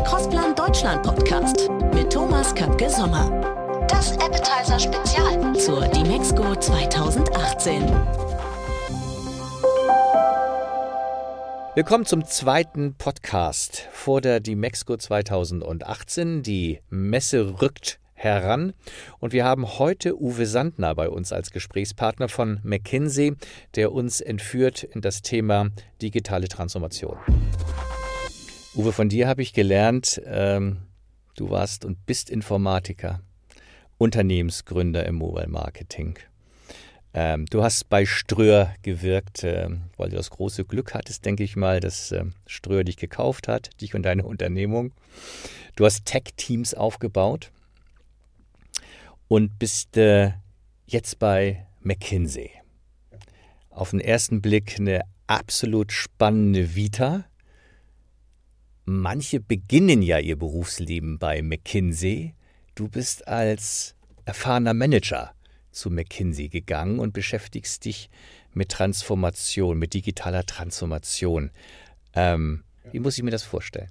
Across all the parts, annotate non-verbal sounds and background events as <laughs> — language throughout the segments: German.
der Crossplan Deutschland Podcast mit Thomas Köpke Sommer. Das Appetizer Spezial zur Dimexco 2018. Willkommen zum zweiten Podcast vor der Dimexco 2018. Die Messe rückt heran. Und wir haben heute Uwe Sandner bei uns als Gesprächspartner von McKinsey, der uns entführt in das Thema digitale Transformation. Uwe, von dir habe ich gelernt, ähm, du warst und bist Informatiker, Unternehmensgründer im Mobile Marketing. Ähm, du hast bei Ströer gewirkt, äh, weil du das große Glück hattest, denke ich mal, dass äh, Ströer dich gekauft hat, dich und deine Unternehmung. Du hast Tech-Teams aufgebaut und bist äh, jetzt bei McKinsey. Auf den ersten Blick eine absolut spannende Vita. Manche beginnen ja ihr Berufsleben bei McKinsey. Du bist als erfahrener Manager zu McKinsey gegangen und beschäftigst dich mit Transformation, mit digitaler Transformation. Ähm, wie muss ich mir das vorstellen?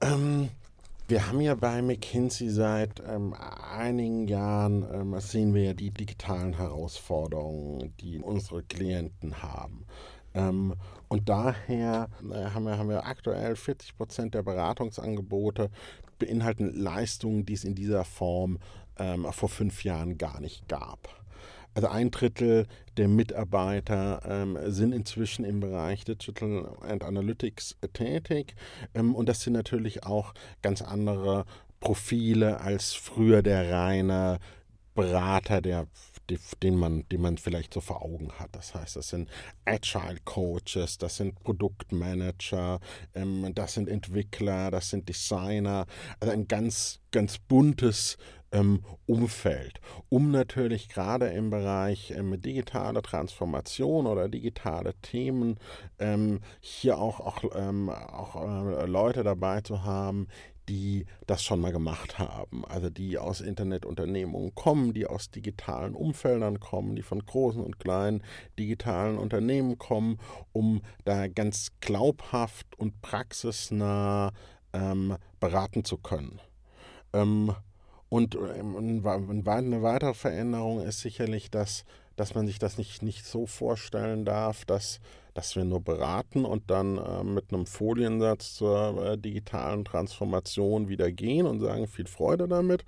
Ähm, wir haben ja bei McKinsey seit ähm, einigen Jahren, ähm, sehen wir ja die digitalen Herausforderungen, die unsere Klienten haben. Und daher äh, haben, wir, haben wir aktuell 40 Prozent der Beratungsangebote beinhalten Leistungen, die es in dieser Form ähm, vor fünf Jahren gar nicht gab. Also ein Drittel der Mitarbeiter ähm, sind inzwischen im Bereich Digital and Analytics tätig. Ähm, und das sind natürlich auch ganz andere Profile als früher der reine Berater, der den man, den man vielleicht so vor Augen hat. Das heißt, das sind Agile Coaches, das sind Produktmanager, ähm, das sind Entwickler, das sind Designer, also ein ganz, ganz buntes ähm, Umfeld, um natürlich gerade im Bereich ähm, digitale Transformation oder digitale Themen ähm, hier auch, auch, ähm, auch äh, Leute dabei zu haben, die das schon mal gemacht haben, also die aus Internetunternehmungen kommen, die aus digitalen Umfeldern kommen, die von großen und kleinen digitalen Unternehmen kommen, um da ganz glaubhaft und praxisnah ähm, beraten zu können. Ähm, und ähm, eine weitere Veränderung ist sicherlich, dass, dass man sich das nicht, nicht so vorstellen darf, dass, dass wir nur beraten und dann äh, mit einem Foliensatz zur äh, digitalen Transformation wieder gehen und sagen, viel Freude damit,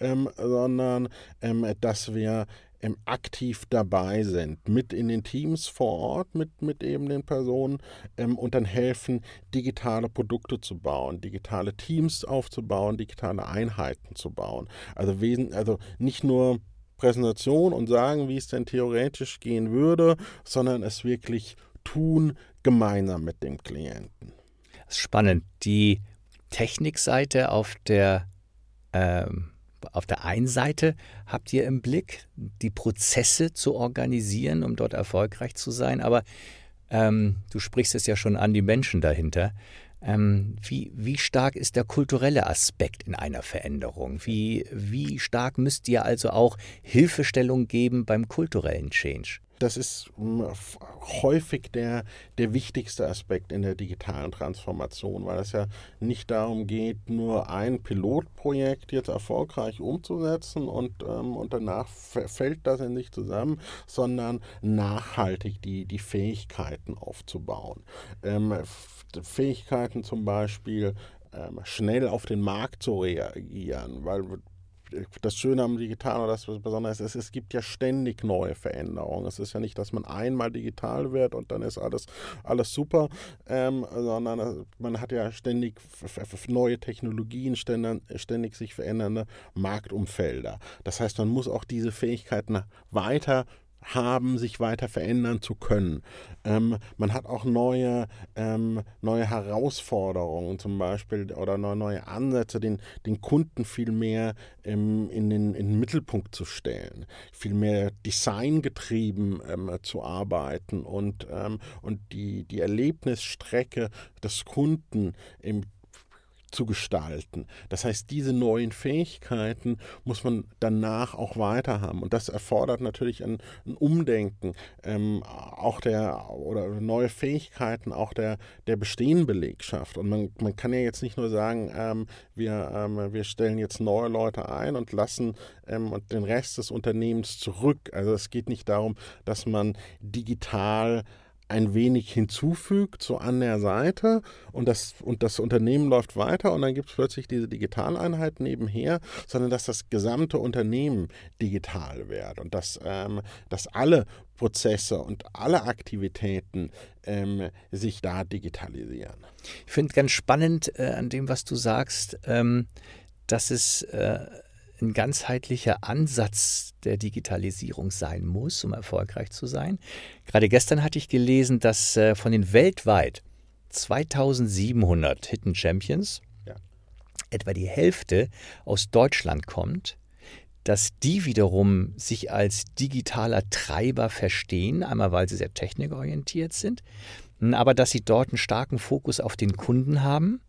ähm, sondern ähm, dass wir ähm, aktiv dabei sind, mit in den Teams vor Ort, mit, mit eben den Personen ähm, und dann helfen, digitale Produkte zu bauen, digitale Teams aufzubauen, digitale Einheiten zu bauen. Also, wesen, also nicht nur Präsentation und sagen, wie es denn theoretisch gehen würde, sondern es wirklich tun gemeinsam mit dem Klienten. Spannend. Die Technikseite auf der ähm auf der einen Seite habt ihr im Blick, die Prozesse zu organisieren, um dort erfolgreich zu sein, aber ähm, du sprichst es ja schon an, die Menschen dahinter. Ähm, wie, wie stark ist der kulturelle Aspekt in einer Veränderung? Wie, wie stark müsst ihr also auch Hilfestellung geben beim kulturellen Change? Das ist hm, häufig der, der wichtigste Aspekt in der digitalen Transformation, weil es ja nicht darum geht, nur ein Pilotprojekt jetzt erfolgreich umzusetzen und, ähm, und danach fällt das in sich zusammen, sondern nachhaltig die, die Fähigkeiten aufzubauen. Ähm, Fähigkeiten zum Beispiel, ähm, schnell auf den Markt zu reagieren, weil das Schöne am Digitalen oder das Besondere ist, es, gibt ja ständig neue Veränderungen. Es ist ja nicht, dass man einmal digital wird und dann ist alles, alles super, ähm, sondern äh, man hat ja ständig neue Technologien, ständig sich verändernde Marktumfelder. Das heißt, man muss auch diese Fähigkeiten weiter haben, sich weiter verändern zu können. Ähm, man hat auch neue, ähm, neue Herausforderungen zum Beispiel oder neue, neue Ansätze, den, den Kunden viel mehr ähm, in, den, in den Mittelpunkt zu stellen, viel mehr designgetrieben ähm, zu arbeiten und, ähm, und die, die Erlebnisstrecke des Kunden im zu gestalten. Das heißt, diese neuen Fähigkeiten muss man danach auch weiter haben. Und das erfordert natürlich ein, ein Umdenken, ähm, auch der oder neue Fähigkeiten auch der, der bestehenden Belegschaft. Und man, man kann ja jetzt nicht nur sagen, ähm, wir, ähm, wir stellen jetzt neue Leute ein und lassen ähm, den Rest des Unternehmens zurück. Also es geht nicht darum, dass man digital ein wenig hinzufügt, so an der Seite und das, und das Unternehmen läuft weiter und dann gibt es plötzlich diese Digitaleinheit nebenher, sondern dass das gesamte Unternehmen digital wird und dass, ähm, dass alle Prozesse und alle Aktivitäten ähm, sich da digitalisieren. Ich finde ganz spannend äh, an dem, was du sagst, ähm, dass es äh, ein ganzheitlicher Ansatz der Digitalisierung sein muss, um erfolgreich zu sein. Gerade gestern hatte ich gelesen, dass äh, von den weltweit 2700 Hidden Champions ja. etwa die Hälfte aus Deutschland kommt, dass die wiederum sich als digitaler Treiber verstehen, einmal weil sie sehr technikorientiert sind, aber dass sie dort einen starken Fokus auf den Kunden haben,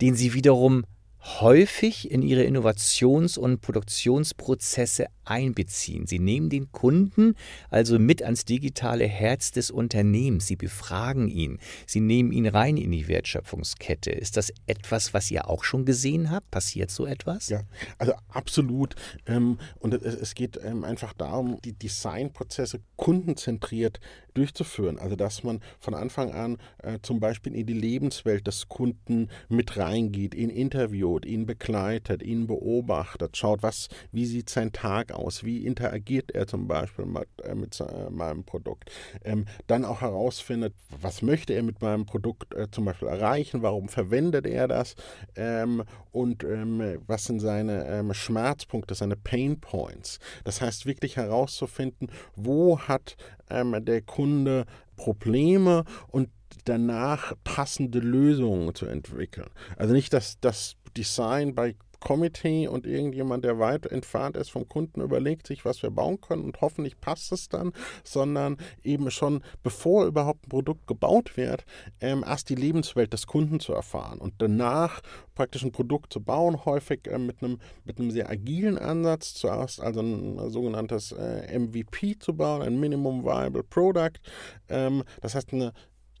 den sie wiederum häufig in ihre Innovations- und Produktionsprozesse einbeziehen. Sie nehmen den Kunden also mit ans digitale Herz des Unternehmens. Sie befragen ihn. Sie nehmen ihn rein in die Wertschöpfungskette. Ist das etwas, was ihr auch schon gesehen habt? Passiert so etwas? Ja, also absolut. Ähm, und es geht ähm, einfach darum, die Designprozesse kundenzentriert durchzuführen. Also dass man von Anfang an äh, zum Beispiel in die Lebenswelt des Kunden mit reingeht, ihn interviewt, ihn begleitet, ihn beobachtet, schaut, was, wie sieht sein Tag aus, wie interagiert er zum Beispiel mit, äh, mit äh, meinem Produkt. Ähm, dann auch herausfindet, was möchte er mit meinem Produkt äh, zum Beispiel erreichen, warum verwendet er das ähm, und ähm, was sind seine ähm, Schmerzpunkte, seine Pain Points. Das heißt wirklich herauszufinden, wo hat ähm, der Kunde Probleme und danach passende Lösungen zu entwickeln. Also nicht, dass das Design bei Committee und irgendjemand, der weit entfernt ist vom Kunden, überlegt sich, was wir bauen können und hoffentlich passt es dann, sondern eben schon bevor überhaupt ein Produkt gebaut wird, ähm, erst die Lebenswelt des Kunden zu erfahren und danach praktisch ein Produkt zu bauen, häufig äh, mit, einem, mit einem sehr agilen Ansatz, zuerst also ein, ein sogenanntes äh, MVP zu bauen, ein Minimum Viable Product. Ähm, das heißt, eine,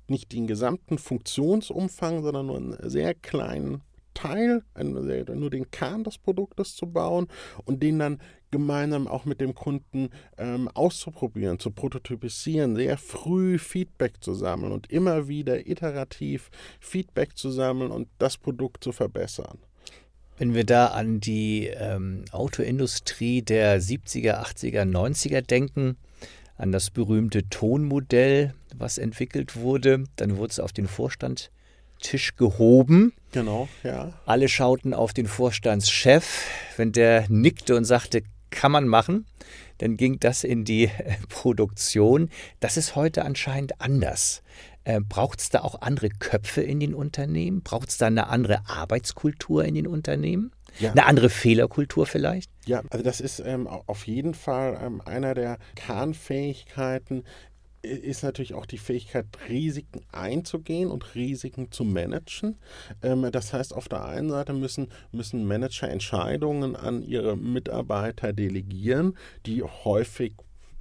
nicht den gesamten Funktionsumfang, sondern nur einen sehr kleinen Teil, nur den Kern des Produktes zu bauen und den dann gemeinsam auch mit dem Kunden ähm, auszuprobieren, zu prototypisieren, sehr früh Feedback zu sammeln und immer wieder iterativ Feedback zu sammeln und das Produkt zu verbessern. Wenn wir da an die ähm, Autoindustrie der 70er, 80er, 90er denken, an das berühmte Tonmodell, was entwickelt wurde, dann wurde es auf den Vorstand Tisch gehoben. Genau, ja. Alle schauten auf den Vorstandschef. Wenn der nickte und sagte, kann man machen, dann ging das in die Produktion. Das ist heute anscheinend anders. Äh, Braucht es da auch andere Köpfe in den Unternehmen? Braucht es da eine andere Arbeitskultur in den Unternehmen? Ja. Eine andere Fehlerkultur vielleicht? Ja, also das ist ähm, auf jeden Fall ähm, einer der Kernfähigkeiten, ist natürlich auch die Fähigkeit, Risiken einzugehen und Risiken zu managen. Ähm, das heißt, auf der einen Seite müssen, müssen Manager Entscheidungen an ihre Mitarbeiter delegieren, die häufig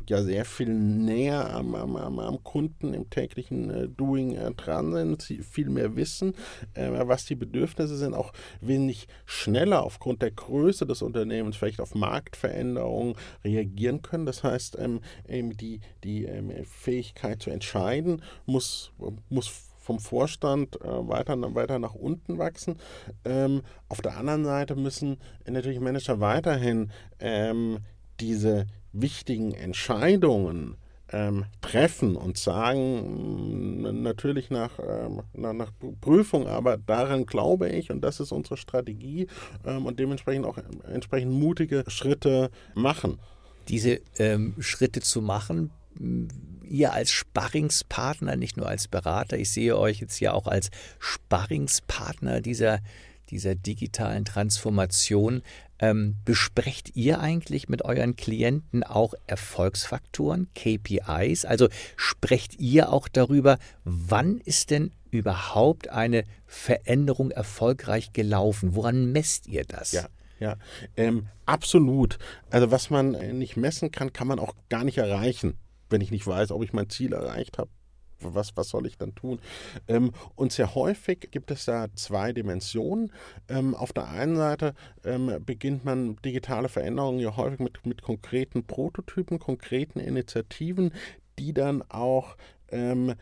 ja sehr viel näher am, am, am Kunden im täglichen äh, Doing äh, dran sind, viel mehr wissen, äh, was die Bedürfnisse sind, auch wenig schneller aufgrund der Größe des Unternehmens vielleicht auf Marktveränderungen reagieren können. Das heißt, ähm, ähm, die, die ähm, Fähigkeit zu entscheiden muss, muss vom Vorstand äh, weiter, weiter nach unten wachsen. Ähm, auf der anderen Seite müssen natürlich Manager weiterhin ähm, diese wichtigen Entscheidungen ähm, treffen und sagen, natürlich nach, ähm, nach, nach, Prüfung, aber daran glaube ich und das ist unsere Strategie ähm, und dementsprechend auch entsprechend mutige Schritte machen. Diese ähm, Schritte zu machen, ihr als Sparringspartner, nicht nur als Berater, ich sehe euch jetzt ja auch als Sparringspartner dieser, dieser digitalen Transformation. Ähm, besprecht ihr eigentlich mit euren Klienten auch Erfolgsfaktoren, KPIs? Also sprecht ihr auch darüber, wann ist denn überhaupt eine Veränderung erfolgreich gelaufen? Woran messt ihr das? Ja. Ja, ähm, absolut. Also was man nicht messen kann, kann man auch gar nicht erreichen, wenn ich nicht weiß, ob ich mein Ziel erreicht habe was, was soll ich dann tun? Ähm, und sehr häufig gibt es da zwei Dimensionen. Ähm, auf der einen Seite ähm, beginnt man digitale Veränderungen ja häufig mit, mit konkreten Prototypen, konkreten Initiativen, die dann auch ähm,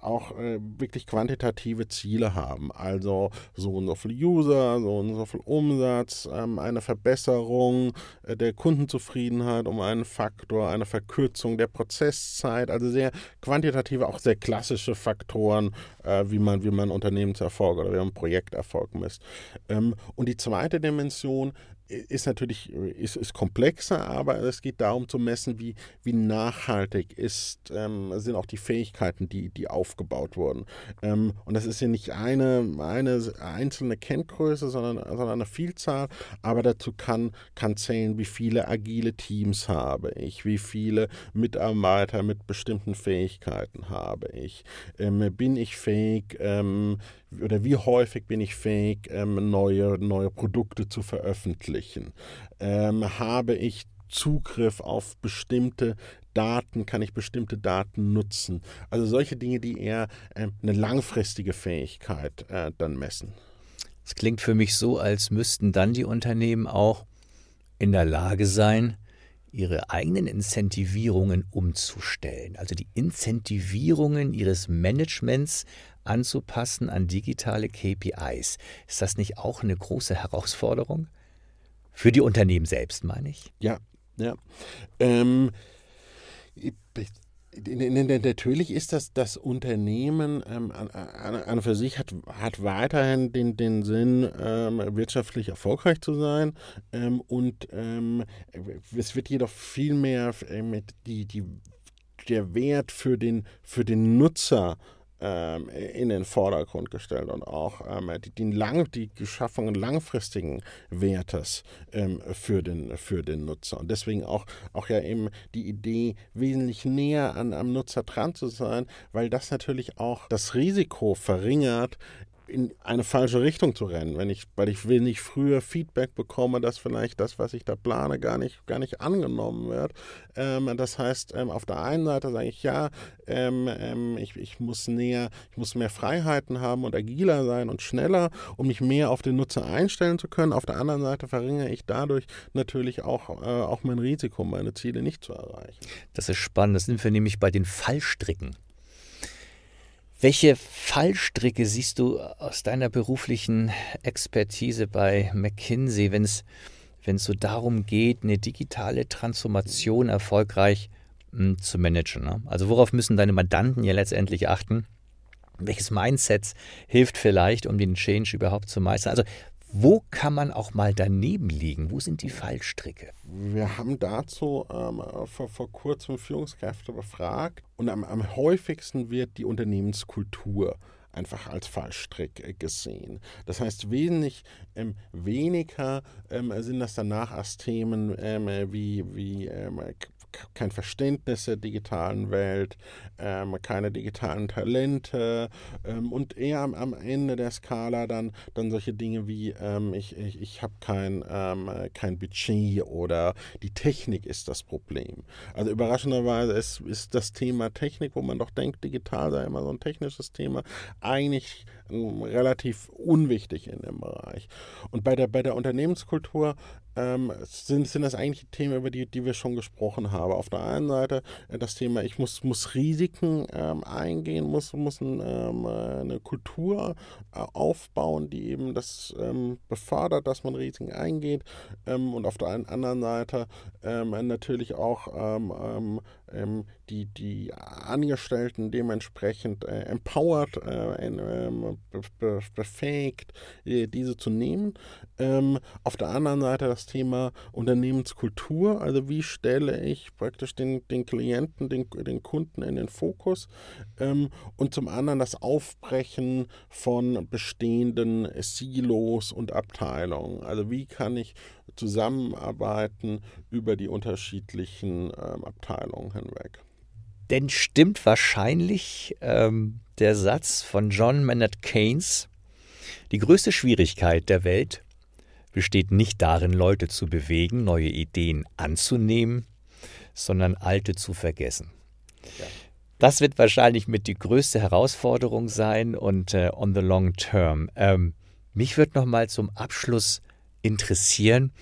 auch äh, wirklich quantitative Ziele haben. Also so und so viel User, so und so viel Umsatz, ähm, eine Verbesserung äh, der Kundenzufriedenheit um einen Faktor, eine Verkürzung der Prozesszeit, also sehr quantitative, auch sehr klassische Faktoren, äh, wie, man, wie man Unternehmenserfolg oder wie man Projekterfolg misst. Ähm, und die zweite Dimension ist natürlich ist, ist komplexer, aber es geht darum zu messen, wie, wie nachhaltig ist, ähm, sind auch die Fähigkeiten, die, die aufgebaut wurden. Ähm, und das ist ja nicht eine, eine einzelne Kenngröße, sondern, sondern eine Vielzahl, aber dazu kann, kann zählen, wie viele agile Teams habe ich, wie viele Mitarbeiter mit bestimmten Fähigkeiten habe ich, ähm, bin ich fähig, ähm, oder wie häufig bin ich fähig, ähm, neue, neue Produkte zu veröffentlichen? Ähm, habe ich Zugriff auf bestimmte Daten, kann ich bestimmte Daten nutzen? Also solche Dinge, die eher äh, eine langfristige Fähigkeit äh, dann messen. Es klingt für mich so, als müssten dann die Unternehmen auch in der Lage sein, ihre eigenen Incentivierungen umzustellen. Also die Incentivierungen ihres Managements anzupassen an digitale KPIs. Ist das nicht auch eine große Herausforderung? Für die Unternehmen selbst, meine ich? Ja, ja. Ähm, Natürlich ist das das Unternehmen ähm, an, an, für sich hat, hat weiterhin den, den Sinn, ähm, wirtschaftlich erfolgreich zu sein ähm, und ähm, es wird jedoch viel mehr äh, die, die, der Wert für den, für den Nutzer ähm, in den Vordergrund gestellt und auch ähm, die, die, lang, die Schaffung langfristigen Wertes ähm, für, den, für den Nutzer. Und deswegen auch, auch ja eben die Idee, wesentlich näher an, am Nutzer dran zu sein, weil das natürlich auch das Risiko verringert, in eine falsche Richtung zu rennen, wenn ich, weil ich wenig früher Feedback bekomme, dass vielleicht das, was ich da plane, gar nicht, gar nicht angenommen wird. Ähm, das heißt, ähm, auf der einen Seite sage ich ja, ähm, ähm, ich, ich muss näher, ich muss mehr Freiheiten haben und agiler sein und schneller, um mich mehr auf den Nutzer einstellen zu können. Auf der anderen Seite verringere ich dadurch natürlich auch, äh, auch mein Risiko, meine Ziele nicht zu erreichen. Das ist spannend. Das sind wir nämlich bei den Fallstricken. Welche Fallstricke siehst du aus deiner beruflichen Expertise bei McKinsey, wenn es wenn es so darum geht, eine digitale Transformation erfolgreich mh, hm, zu managen? Ne? Also worauf müssen deine Mandanten ja letztendlich achten? Welches Mindset hilft vielleicht, um den Change überhaupt zu meistern? Also wo kann man auch mal daneben liegen? Wo sind die Fallstricke? Wir haben dazu ähm, vor, vor kurzem Führungskräfte befragt und am, am häufigsten wird die Unternehmenskultur einfach als Fallstrick äh, gesehen. Das heißt, wesentlich ähm, weniger ähm, sind das danach als Themen ähm, wie, wie ähm, kein Verständnis der digitalen Welt, ähm, keine digitalen Talente ähm, und eher am, am, Ende der Skala dann, dann solche Dinge wie ähm, ich, ich, ich habe kein, ähm, kein Budget oder die Technik ist das Problem. Also überraschenderweise ist, ist das Thema Technik, wo man doch denkt, digital sei immer so ein technisches Thema, eigentlich ähm, relativ unwichtig in dem Bereich. Und bei der, bei der Unternehmenskultur ähm, sind, sind das eigentlich Themen, über die, die wir schon gesprochen haben. Auf der einen Seite äh, das Thema, ich muss, muss Risiken ähm, eingehen, muss, muss ein, ähm, eine Kultur äh, aufbauen, die eben das ähm, befördert, dass man Risiken eingeht. Ähm, und auf der anderen Seite ähm, natürlich auch ähm, die, die Angestellten dementsprechend äh, empowert, äh, ähm, be befähigt, äh, diese zu nehmen. Ähm, auf der anderen Seite das Thema Unternehmenskultur, also wie stelle ich praktisch den, den Klienten, den, den Kunden in den Fokus ähm, und zum anderen das Aufbrechen von bestehenden Silos und Abteilungen. Also wie kann ich zusammenarbeiten über die unterschiedlichen ähm, Abteilungen hinweg. Denn stimmt wahrscheinlich ähm, der Satz von John Maynard Keynes, die größte Schwierigkeit der Welt besteht nicht darin, Leute zu bewegen, neue Ideen anzunehmen, sondern alte zu vergessen. Ja. Das wird wahrscheinlich mit die größte Herausforderung sein und äh, on the long term. Ähm, mich würde noch mal zum Abschluss interessieren,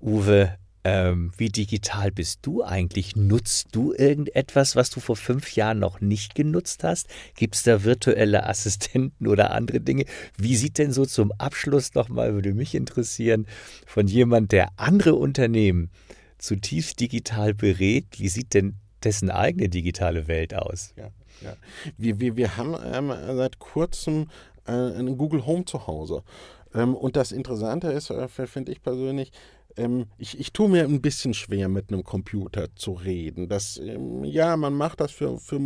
Uwe, ähm, wie digital bist du eigentlich? Nutzt du irgendetwas, was du vor fünf Jahren noch nicht genutzt hast? Gibt es da virtuelle Assistenten oder andere Dinge? Wie sieht denn so zum Abschluss nochmal, würde mich interessieren, von jemand, der andere Unternehmen zutiefst digital berät, wie sieht denn dessen eigene digitale Welt aus? Ja, ja. Wir, wir, wir haben ähm, seit kurzem äh, einen Google Home zu Hause. Ähm, und das Interessante ist, äh, finde ich persönlich, ähm, ich, ich tue mir ein bisschen schwer, mit einem Computer zu reden. Das, ähm, ja, man macht das für, für,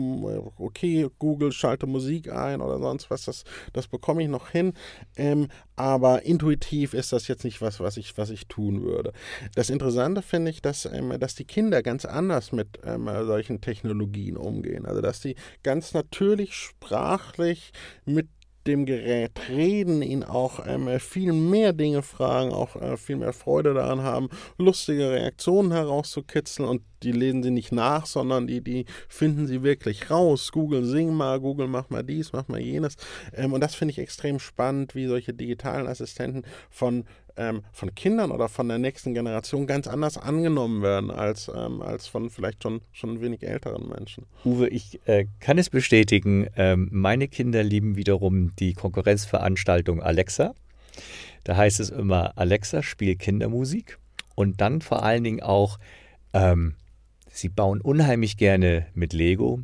okay, Google schalte Musik ein oder sonst was, das, das bekomme ich noch hin. Ähm, aber intuitiv ist das jetzt nicht was, was ich, was ich tun würde. Das Interessante finde ich, dass, ähm, dass die Kinder ganz anders mit ähm, solchen Technologien umgehen. Also, dass sie ganz natürlich sprachlich mit dem Gerät reden, ihn auch ähm, viel mehr Dinge fragen, auch äh, viel mehr Freude daran haben, lustige Reaktionen herauszukitzeln und die lesen sie nicht nach, sondern die, die finden sie wirklich raus. Google sing mal, Google mach mal dies, mach mal jenes. Ähm, und das finde ich extrem spannend, wie solche digitalen Assistenten von ähm, von Kindern oder von der nächsten Generation ganz anders angenommen werden als, ähm, als von vielleicht schon, schon wenig älteren Menschen. Uwe, ich äh, kann es bestätigen, ähm, meine Kinder lieben wiederum die Konkurrenzveranstaltung Alexa. Da heißt es immer, Alexa, spiel Kindermusik. Und dann vor allen Dingen auch, ähm, sie bauen unheimlich gerne mit Lego.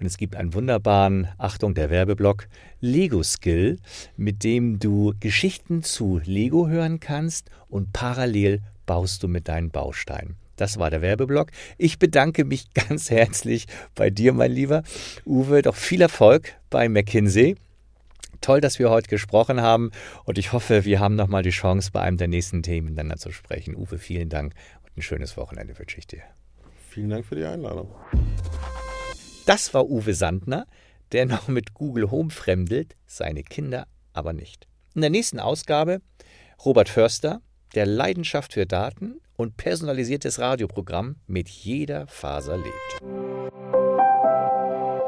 Und es gibt einen wunderbaren, Achtung, der Werbeblock, Lego-Skill, mit dem du Geschichten zu Lego hören kannst und parallel baust du mit deinen Bausteinen. Das war der Werbeblock. Ich bedanke mich <laughs> ganz herzlich bei dir, mein lieber Uwe. Doch viel Erfolg bei McKinsey. Toll, dass wir heute gesprochen haben und ich hoffe, wir haben nochmal die Chance, bei einem der nächsten Themen miteinander zu sprechen. Uwe, vielen Dank und ein schönes Wochenende wünsche ich dir. Vielen Dank für die Einladung. Das war Uwe Sandner, der noch mit Google Home fremdelt, seine Kinder aber nicht. In der nächsten Ausgabe Robert Förster, der Leidenschaft für Daten und personalisiertes Radioprogramm mit jeder Faser lebt.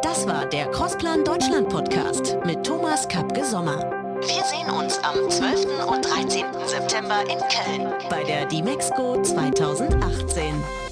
Das war der Crossplan Deutschland Podcast mit Thomas Kapke Sommer. Wir sehen uns am 12. und 13. September in Köln bei der Dimexco 2018.